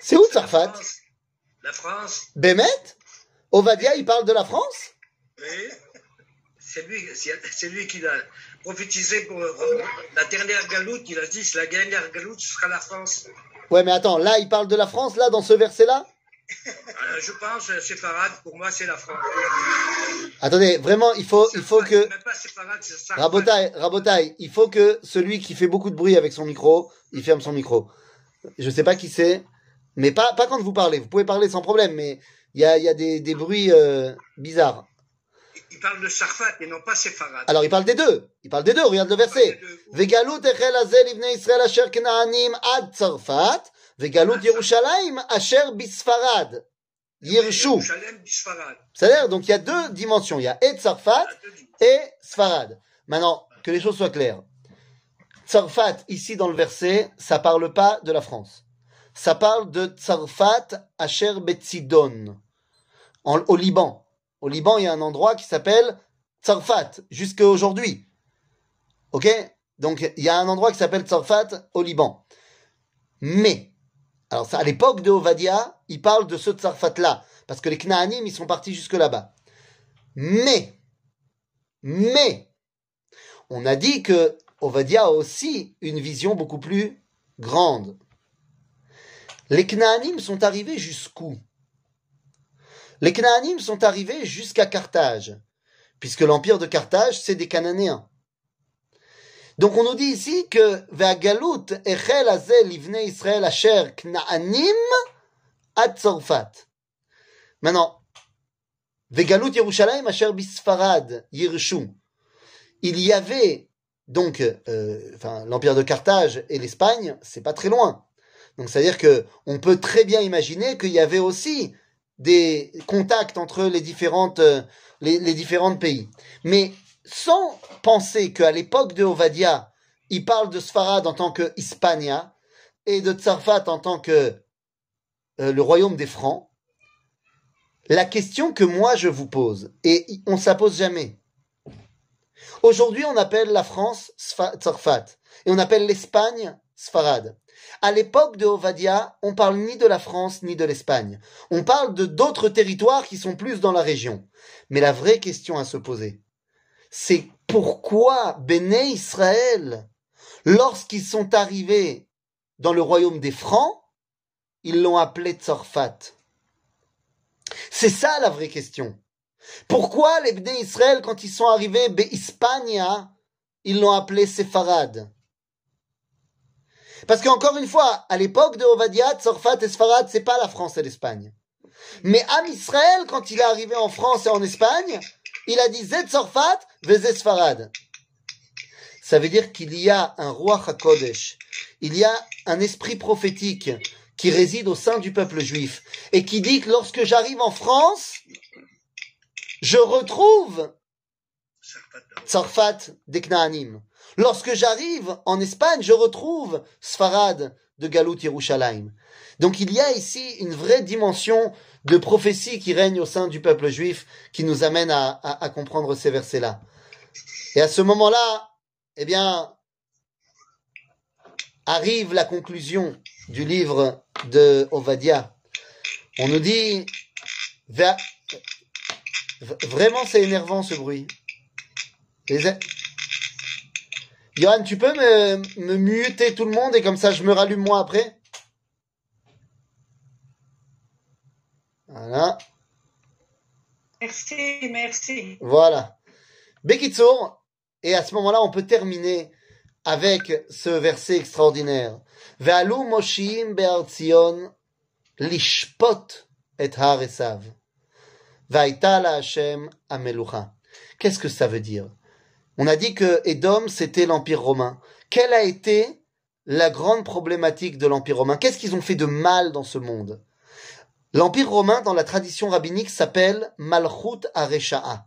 C'est où France. La France, Bémet Ovadia, il parle de la France? Oui, c'est lui, c'est lui qui l'a prophétisé pour la dernière galoute. Il a dit la dernière galoute ce sera la France. Ouais, mais attends, là, il parle de la France, là, dans ce verset-là? Euh, je pense euh, séparate, pour moi c'est la France. Attendez, vraiment, il faut, il faut que... Pas Sarfat. Rabotaille, Rabotaille, il faut que celui qui fait beaucoup de bruit avec son micro, il ferme son micro. Je sais pas qui c'est, mais pas, pas quand vous parlez. Vous pouvez parler sans problème, mais il y a, il y a des, des bruits euh, bizarres. Il parle de Sarfat et non pas séparate. Alors, il parle des deux. Il parle des deux, regarde le verset. Vegalut echel hazel livnei Israël asher knaanim ad Tzarfat, vegalut Yerushalayim asher bisfarad. Shalem Bisfarad. C'est-à-dire, donc il y a deux dimensions. Il y a et dimensions. et Sfarad. Maintenant, que les choses soient claires. Tzarfat, ici dans le verset, ça parle pas de la France. Ça parle de Tzarfat Asher Betzidon, en- au Liban. Au Liban, il y a un endroit qui s'appelle Tzarfat, jusqu'à aujourd'hui. Ok? Donc, il y a un endroit qui s'appelle Tzarfat au Liban. Mais, alors à l'époque de Ovadia, il parle de ce Tzarfat-là, parce que les Knaanim, ils sont partis jusque là-bas. Mais, mais, on a dit que Ovadia a aussi une vision beaucoup plus grande. Les Knaanim sont arrivés jusqu'où? Les Knaanim sont arrivés jusqu'à Carthage, puisque l'empire de Carthage, c'est des Cananéens. Donc on nous dit ici que Ve'agalut echel hazel livnei Israël asher Knaanim. Maintenant, Vegalut Yerushalayim asher bisfarad yirshu. Il y avait donc, euh, l'empire de Carthage et l'Espagne, c'est pas très loin. Donc, c'est-à-dire que on peut très bien imaginer qu'il y avait aussi des contacts entre les différentes, euh, les, les différents pays. Mais sans penser qu'à l'époque de Ovadia, il parle de Sfarad en tant que Hispania et de Tsarfat en tant que euh, le royaume des Francs, la question que moi je vous pose, et on ne se la pose jamais. Aujourd'hui, on appelle la France Tsarfat et on appelle l'Espagne Sfarad. À l'époque de Ovadia, on parle ni de la France ni de l'Espagne. On parle de d'autres territoires qui sont plus dans la région. Mais la vraie question à se poser, c'est pourquoi Béné Israël, lorsqu'ils sont arrivés dans le royaume des Francs, ils l'ont appelé Tsarfat. C'est ça la vraie question. Pourquoi les Bnei Israël, quand ils sont arrivés Hispania, ils l'ont appelé Sepharad Parce qu'encore une fois, à l'époque de Ovadia, Tzorfat et Sfarad, c'est pas la France et l'Espagne. Mais Am Israël, quand il est arrivé en France et en Espagne, il a dit Zet Tzorfat, Vezet Sfarad. Ça veut dire qu'il y a un roi HaKodesh, il y a un esprit prophétique qui réside au sein du peuple juif et qui dit que lorsque j'arrive en France, je retrouve. Tsarfat des Knaanim. Lorsque j'arrive en Espagne, je retrouve Sfarad de Galut Yerushalayim. Donc il y a ici une vraie dimension de prophétie qui règne au sein du peuple juif qui nous amène à, comprendre ces versets-là. Et à ce moment-là, eh bien, arrive la conclusion du livre de Ovadia. On nous dit, Vraiment, c'est énervant ce bruit. Johan, tu peux me, me muter tout le monde et comme ça je me rallume moi après Voilà, Merci, merci. voilà. Bekitsour, et à ce moment-là on peut terminer avec ce verset extraordinaire. Ve'alu moshim be'ar Tzion lishpot et har Esav. Va'ita la Hashem amelucha. Qu'est-ce que ça veut dire? On a dit que Édom, c'était l'Empire romain. Quelle a été la grande problématique de l'Empire romain? Qu'est-ce qu'ils ont fait de mal dans ce monde? L'Empire romain, dans la tradition rabbinique, s'appelle Malchut Aresha'a.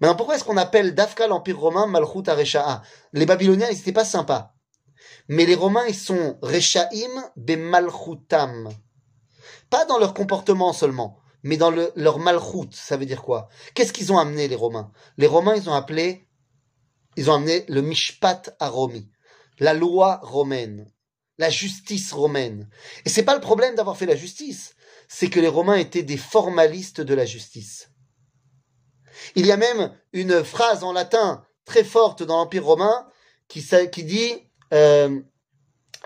Maintenant, pourquoi est-ce qu'on appelle Dafka l'Empire romain Malchut Aresha'a Les Babyloniens, ils n'étaient pas sympas. Mais les Romains, ils sont Reshaim Bemalchutam. Pas dans leur comportement seulement, mais dans le, leur Malchut. Ça veut dire quoi? Qu'est-ce qu'ils ont amené, les Romains? Les Romains, ils ont appelé, ils ont amené le Mishpat Aromi, la loi romaine, la justice romaine. Et c'est pas le problème d'avoir fait la justice, c'est que les Romains étaient des formalistes de la justice. Il y a même une phrase en latin très forte dans l'Empire romain qui, dit euh,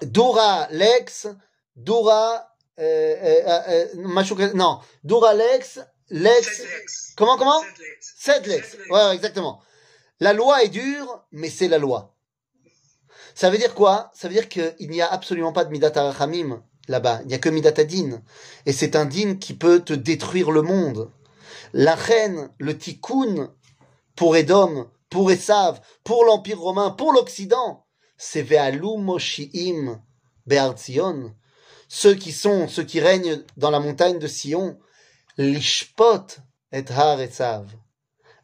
Dura lex, dura euh, euh, non, dura lex, lex. Comment comment? Sept lex. Sept lex. Sept lex. Ouais, ouais, exactement. La loi est dure, mais c'est la loi. Ça veut dire quoi? Ça veut dire qu'il n'y a absolument pas de midat arachamim là-bas. Il n'y a que midat adin. Et c'est un din qui peut te détruire le monde. La reine, le tikkun, pour Edom, pour Esav, pour l'Empire romain, pour l'Occident, c'est Ve'alu Moshiim Be'ar Tzion. Ceux qui sont, ceux qui règnent dans la montagne de Sion, l'Ishpot et Har Esav.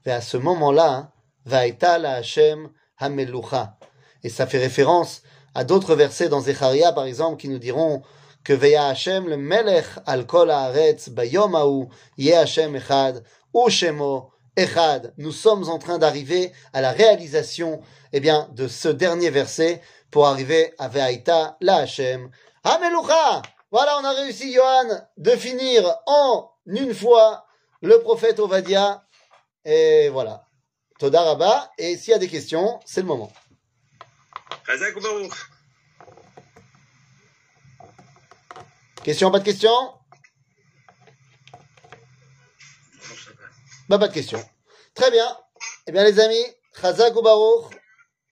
Et à ce moment-là, Va'eta la Hashem Hamelucha. Et ça fait référence à d'autres versets dans Zecharia, par exemple, qui nous diront que Veya Hashem le Melech al kol haaretz bayom hahu yeh Hashem echad ou shemo echad. Nous sommes en train d'arriver à la réalisation, eh bien, de ce dernier verset pour arriver à Ve'aita la Hashem Hamelucha. Voilà, on a réussi, Johan, de finir en une fois le prophète Ovadia. Et voilà. Toda Rabba. Et s'il y a des questions, c'est le moment. Question, pas de question. Bah, pas de question. Très bien. Eh bien, les amis, Chazak ou Baruch,